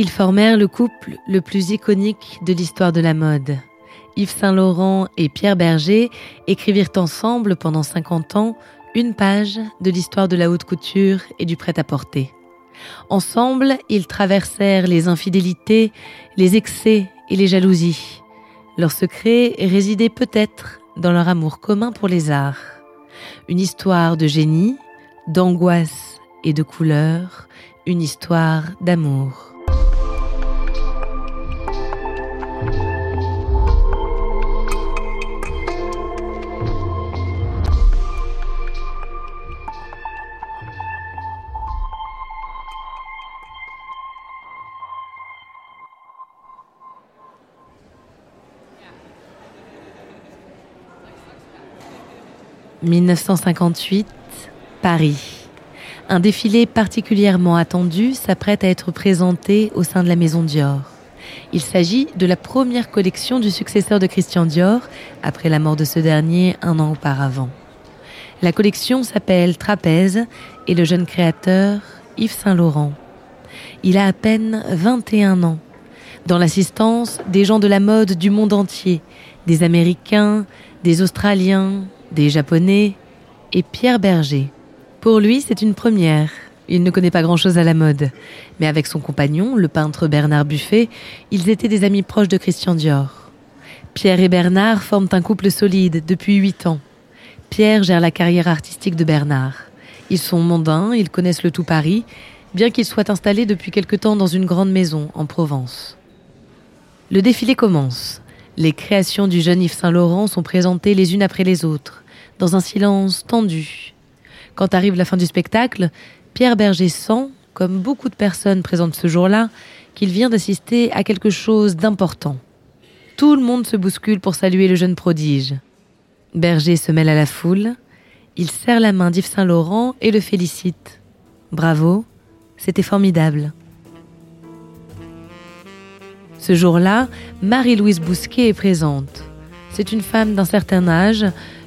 Ils formèrent le couple le plus iconique de l'histoire de la mode. Yves Saint-Laurent et Pierre Berger écrivirent ensemble pendant 50 ans une page de l'histoire de la haute couture et du prêt-à-porter. Ensemble, ils traversèrent les infidélités, les excès et les jalousies. Leur secret résidait peut-être dans leur amour commun pour les arts. Une histoire de génie, d'angoisse et de couleur, une histoire d'amour. « 1958, Paris. Un défilé particulièrement attendu s'apprête à être présenté au sein de la maison Dior. Il s'agit de la première collection du successeur de Christian Dior, après la mort de ce dernier un an auparavant. La collection s'appelle Trapèze et le jeune créateur Yves Saint-Laurent. Il a à peine 21 ans. Dans l'assistance des gens de la mode du monde entier, des Américains, des Australiens, des Japonais et Pierre Berger. Pour lui, c'est une première. Il ne connaît pas grand-chose à la mode. Mais avec son compagnon, le peintre Bernard Buffet, ils étaient des amis proches de Christian Dior. Pierre et Bernard forment un couple solide depuis huit ans. Pierre gère la carrière artistique de Bernard. Ils sont mondains, ils connaissent le tout Paris, bien qu'ils soient installés depuis quelque temps dans une grande maison en Provence. Le défilé commence. Les créations du jeune Yves Saint-Laurent sont présentées les unes après les autres, dans un silence tendu. Quand arrive la fin du spectacle, Pierre Berger sent, comme beaucoup de personnes présentes ce jour-là, qu'il vient d'assister à quelque chose d'important. Tout le monde se bouscule pour saluer le jeune prodige. Berger se mêle à la foule, il serre la main d'Yves Saint-Laurent et le félicite. Bravo, c'était formidable. Ce jour-là, Marie-Louise Bousquet est présente. C'est une femme d'un certain âge,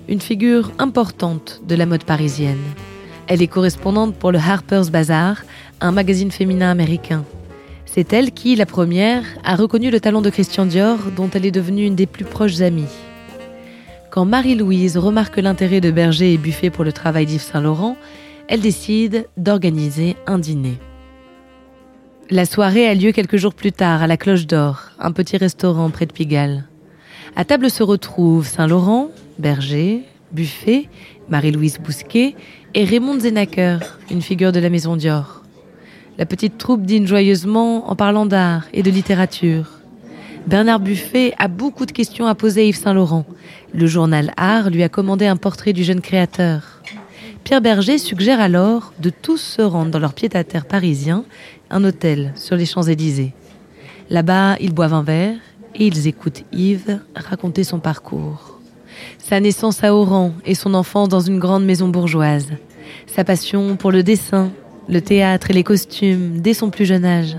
une figure importante de la mode parisienne. Elle est correspondante pour le Harper's Bazaar, un magazine féminin américain. C'est elle qui, la première, a reconnu le talent de Christian Dior, dont elle est devenue une des plus proches amies. Quand Marie-Louise remarque l'intérêt de Berger et Buffet pour le travail d'Yves Saint-Laurent, elle décide d'organiser un dîner. La soirée a lieu quelques jours plus tard à la Cloche d'Or, un petit restaurant près de Pigalle. À table se retrouvent Saint-Laurent, Berger, Buffet, Marie-Louise Bousquet et Raymond Zenacker, une figure de la maison Dior. La petite troupe dîne joyeusement en parlant d'art et de littérature. Bernard Buffet a beaucoup de questions à poser à Yves Saint-Laurent. Le journal Art lui a commandé un portrait du jeune créateur. Pierre Berger suggère alors de tous se rendre dans leur pied-à-terre parisien, un hôtel sur les Champs-Élysées. Là-bas, ils boivent un verre et ils écoutent Yves raconter son parcours. Sa naissance à Oran et son enfance dans une grande maison bourgeoise. Sa passion pour le dessin, le théâtre et les costumes dès son plus jeune âge.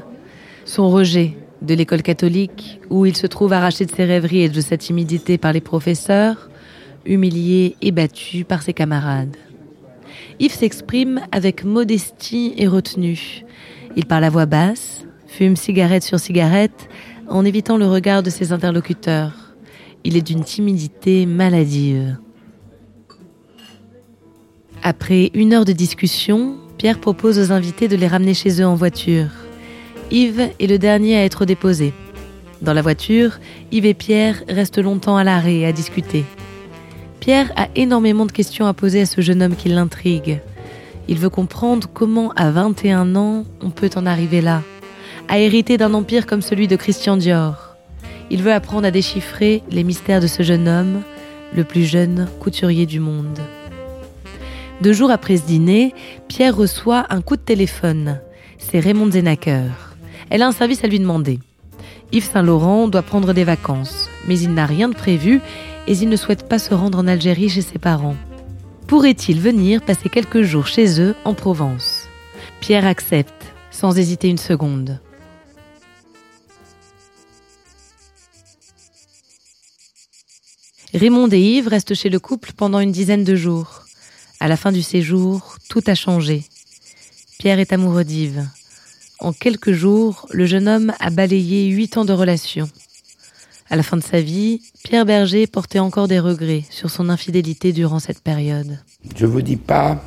Son rejet de l'école catholique où il se trouve arraché de ses rêveries et de sa timidité par les professeurs, humilié et battu par ses camarades. Yves s'exprime avec modestie et retenue. Il parle à voix basse, fume cigarette sur cigarette, en évitant le regard de ses interlocuteurs. Il est d'une timidité maladive. Après une heure de discussion, Pierre propose aux invités de les ramener chez eux en voiture. Yves est le dernier à être déposé. Dans la voiture, Yves et Pierre restent longtemps à l'arrêt à discuter. Pierre a énormément de questions à poser à ce jeune homme qui l'intrigue. Il veut comprendre comment, à 21 ans, on peut en arriver là, à hériter d'un empire comme celui de Christian Dior. Il veut apprendre à déchiffrer les mystères de ce jeune homme, le plus jeune couturier du monde. Deux jours après ce dîner, Pierre reçoit un coup de téléphone. C'est Raymond Zenacker. Elle a un service à lui demander. Yves Saint-Laurent doit prendre des vacances, mais il n'a rien de prévu et il ne souhaite pas se rendre en Algérie chez ses parents. Pourrait-il venir passer quelques jours chez eux en Provence? Pierre accepte, sans hésiter une seconde. Raymond et Yves restent chez le couple pendant une dizaine de jours. À la fin du séjour, tout a changé. Pierre est amoureux d'Yves. En quelques jours, le jeune homme a balayé huit ans de relation. À la fin de sa vie, Pierre Berger portait encore des regrets sur son infidélité durant cette période. Je ne vous dis pas,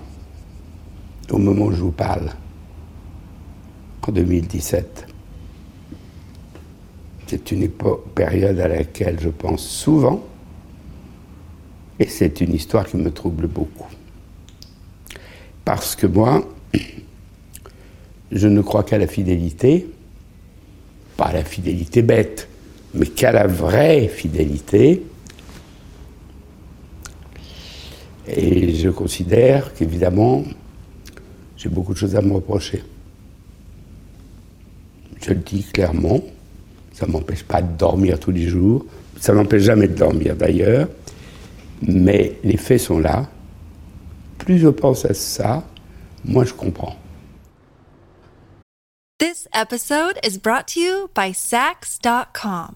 au moment où je vous parle, en 2017, c'est une période à laquelle je pense souvent, et c'est une histoire qui me trouble beaucoup. Parce que moi, je ne crois qu'à la fidélité, pas à la fidélité bête, mais qu'à la vraie fidélité? Et je considère qu'évidemment, j'ai beaucoup de choses à me reprocher. Je le dis clairement, ça ne m'empêche pas de dormir tous les jours, ça ne m'empêche jamais de dormir d'ailleurs, mais les faits sont là. Plus je pense à ça, moins je comprends. This episode is brought to you by Sax.com.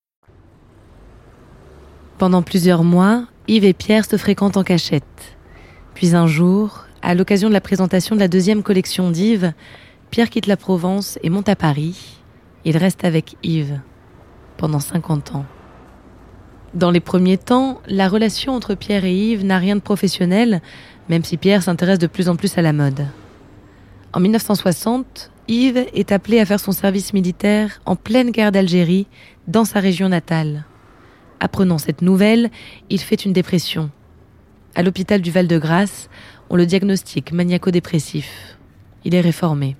Pendant plusieurs mois, Yves et Pierre se fréquentent en cachette. Puis un jour, à l'occasion de la présentation de la deuxième collection d'Yves, Pierre quitte la Provence et monte à Paris. Il reste avec Yves pendant 50 ans. Dans les premiers temps, la relation entre Pierre et Yves n'a rien de professionnel, même si Pierre s'intéresse de plus en plus à la mode. En 1960, Yves est appelé à faire son service militaire en pleine guerre d'Algérie, dans sa région natale. Apprenant cette nouvelle, il fait une dépression. À l'hôpital du Val-de-Grâce, on le diagnostique maniaco-dépressif. Il est réformé.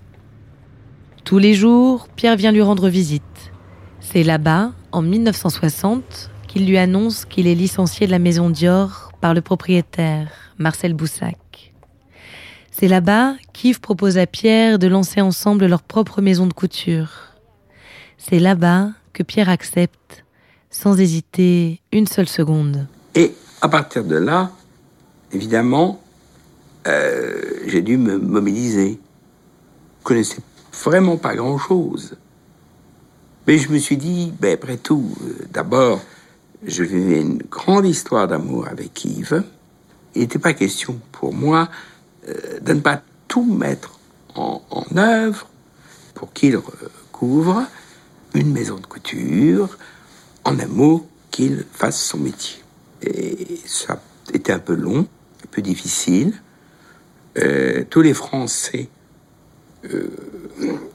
Tous les jours, Pierre vient lui rendre visite. C'est là-bas, en 1960, qu'il lui annonce qu'il est licencié de la maison Dior par le propriétaire, Marcel Boussac. C'est là-bas qu'Yves propose à Pierre de lancer ensemble leur propre maison de couture. C'est là-bas que Pierre accepte sans hésiter une seule seconde. Et à partir de là, évidemment, euh, j'ai dû me mobiliser. Je connaissais vraiment pas grand-chose. Mais je me suis dit, ben, après tout, euh, d'abord, je vivais une grande histoire d'amour avec Yves. Il n'était pas question pour moi euh, de ne pas tout mettre en, en œuvre pour qu'il recouvre une maison de couture, en un mot, qu'il fasse son métier. Et ça était un peu long, un peu difficile. Euh, tous les Français euh,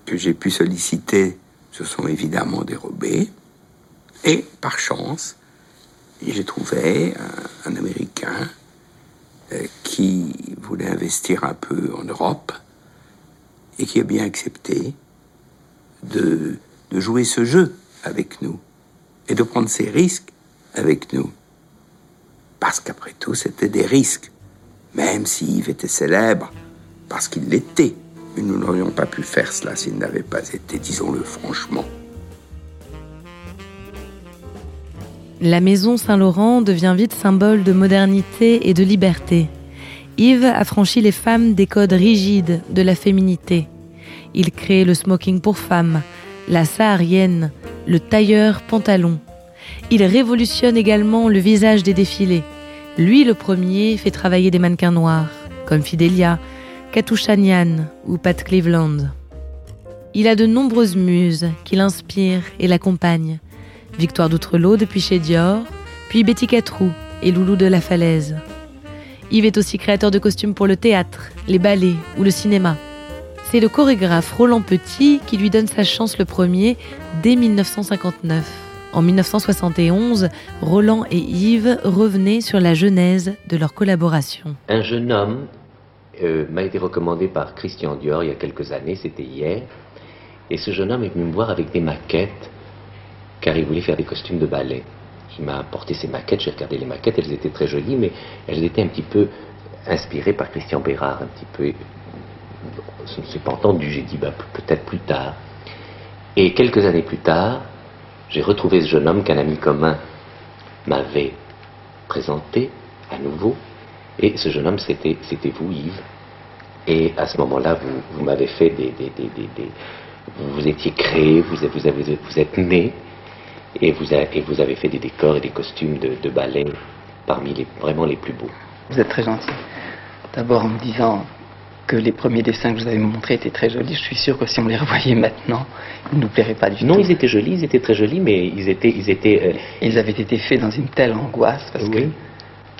que j'ai pu solliciter se sont évidemment dérobés. Et par chance, j'ai trouvé un, Américain euh, qui voulait investir un peu en Europe et qui a bien accepté de jouer ce jeu avec nous et de prendre ses risques avec nous. Parce qu'après tout, c'était des risques. Même si Yves était célèbre, parce qu'il l'était. Mais nous n'aurions pas pu faire cela s'il n'avait pas été, disons-le franchement. La maison Saint-Laurent devient vite symbole de modernité et de liberté. Yves a les femmes des codes rigides de la féminité. Il crée le smoking pour femmes, la saharienne, le tailleur pantalon. Il révolutionne également le visage des défilés. Lui, le premier, fait travailler des mannequins noirs, comme Fidelia, Katusha ou Pat Cleveland. Il a de nombreuses muses qui l'inspirent et l'accompagnent. Victoire d'Outrelot depuis chez Dior, puis Betty Catrou et Loulou de la Falaise. Yves est aussi créateur de costumes pour le théâtre, les ballets ou le cinéma. C'est le chorégraphe Roland Petit qui lui donne sa chance le premier dès 1959. En 1971, Roland et Yves revenaient sur la genèse de leur collaboration. Un jeune homme euh, m'a été recommandé par Christian Dior il y a quelques années, c'était hier. Et ce jeune homme est venu me voir avec des maquettes, car il voulait faire des costumes de ballet. Il m'a apporté ces maquettes, j'ai regardé les maquettes, elles étaient très jolies, mais elles étaient un petit peu inspirées par Christian Bérard, un petit peu. Suis pas entendu, j'ai dit peut-être plus tard. Et quelques années plus tard, j'ai retrouvé ce jeune homme qu'un ami commun m'avait présenté à nouveau. Et ce jeune homme, c'était, vous, Yves. Et à ce moment-là, vous, m'avez fait des, Vous étiez créé, vous, êtes né, et vous, avez, et vous avez fait des décors et des costumes de, de ballet parmi les, vraiment les plus beaux. Vous êtes très gentil. D'abord en me disant que les premiers dessins que vous avez montrés étaient très jolis. Je suis sûr que si on les revoyait maintenant, ils ne nous plairaient pas du non, tout. Non, ils étaient jolis, ils étaient très jolis, mais ils étaient... Ils, étaient, euh, ils avaient été faits dans une telle angoisse, parce que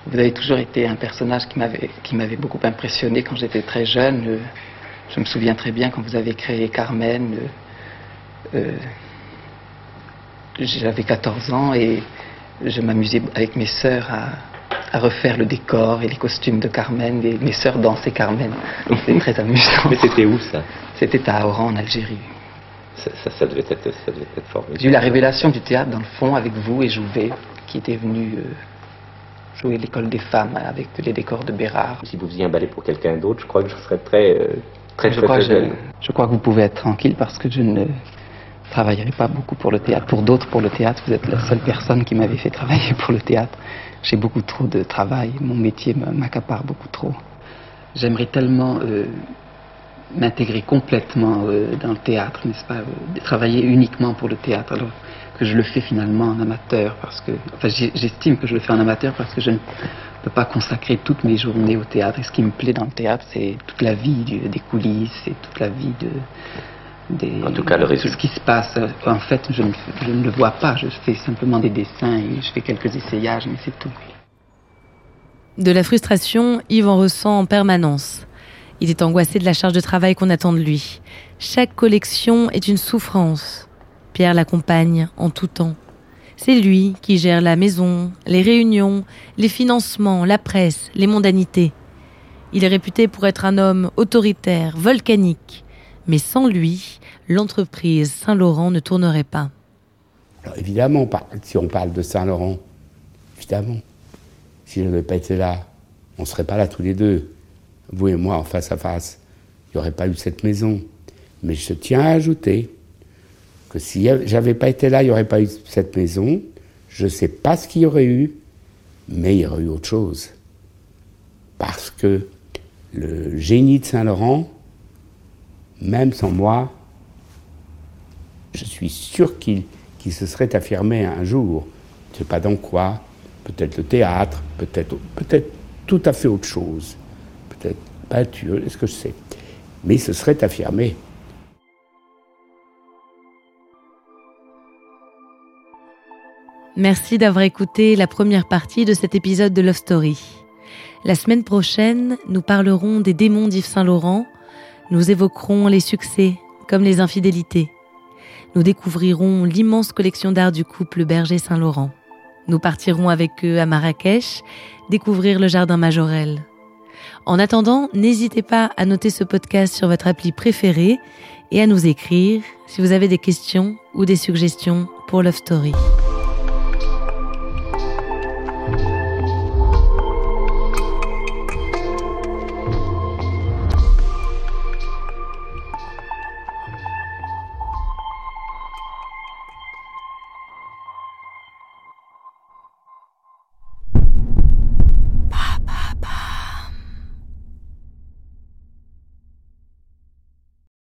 vous avez toujours été un personnage qui m'avait, qui m'avait beaucoup impressionné quand j'étais très jeune. Euh, je me souviens très bien quand vous avez créé Carmen. Euh j'avais 14 ans et je m'amusais avec mes sœurs à, à refaire le décor et les costumes de Carmen. Et mes sœurs dansaient Carmen. C'était très amusant. Mais c'était où ça? C'était à Oran, en Algérie. Ça, ça, devait être, ça devait être formidable. J'ai eu la révélation du théâtre dans le fond avec vous et Jouvet, qui était venu euh, jouer l'école des femmes avec les décors de Bérard. Si vous faisiez un ballet pour quelqu'un d'autre, je crois que je serais très, euh, très, je très, crois très je, je, crois que vous pouvez être tranquille parce que je ne travaillerai pas beaucoup pour le théâtre. Pour d'autres, pour le théâtre, vous êtes la seule personne qui m'avait fait travailler pour le théâtre. J'ai beaucoup trop de travail, mon métier m'accapare beaucoup trop. J'aimerais tellement euh, m'intégrer complètement euh, dans le théâtre, n'est-ce pas, euh, travailler uniquement pour le théâtre, alors que je le fais finalement en amateur, parce que, enfin, j'estime que je le fais en amateur parce que je ne peux pas consacrer toutes mes journées au théâtre. Et ce qui me plaît dans le théâtre, c'est toute la vie des coulisses, et toute la vie de en tout cas, le résultat. Ce qui se passe, en fait, je ne, je ne, le vois pas. Je fais simplement des dessins et je fais quelques essayages, mais c'est tout. De la frustration, Yves en ressent en permanence. Il est angoissé de la charge de travail qu'on attend de lui. Chaque collection est une souffrance. Pierre l'accompagne en tout temps. C'est lui qui gère la maison, les réunions, les financements, la presse, les mondanités. Il est réputé pour être un homme autoritaire, volcanique. Mais sans lui, l'entreprise Saint-Laurent ne tournerait pas. Alors évidemment, si on parle de Saint-Laurent, évidemment, si je n'avais pas été là, on ne serait pas là tous les deux, vous et moi en face à face. Il n'y aurait pas eu cette maison. Mais je tiens à ajouter que si j'avais pas été là, il n'y aurait pas eu cette maison. Je ne sais pas ce qu'il y aurait eu, mais il y aurait eu autre chose. Parce que le génie de Saint-Laurent, même sans moi, je suis sûr qu'il se serait affirmé un jour. Je ne sais pas dans quoi, peut-être le théâtre, peut-être peut tout à fait autre chose, peut-être peinture, est-ce que je sais. Mais il se serait affirmé. Merci d'avoir écouté la première partie de cet épisode de Love Story. La semaine prochaine, nous parlerons des démons d'Yves Saint-Laurent nous évoquerons les succès comme les infidélités. Nous découvrirons l'immense collection d'art du couple Berger-Saint-Laurent. Nous partirons avec eux à Marrakech, découvrir le jardin Majorel. En attendant, n'hésitez pas à noter ce podcast sur votre appli préférée et à nous écrire si vous avez des questions ou des suggestions pour Love Story.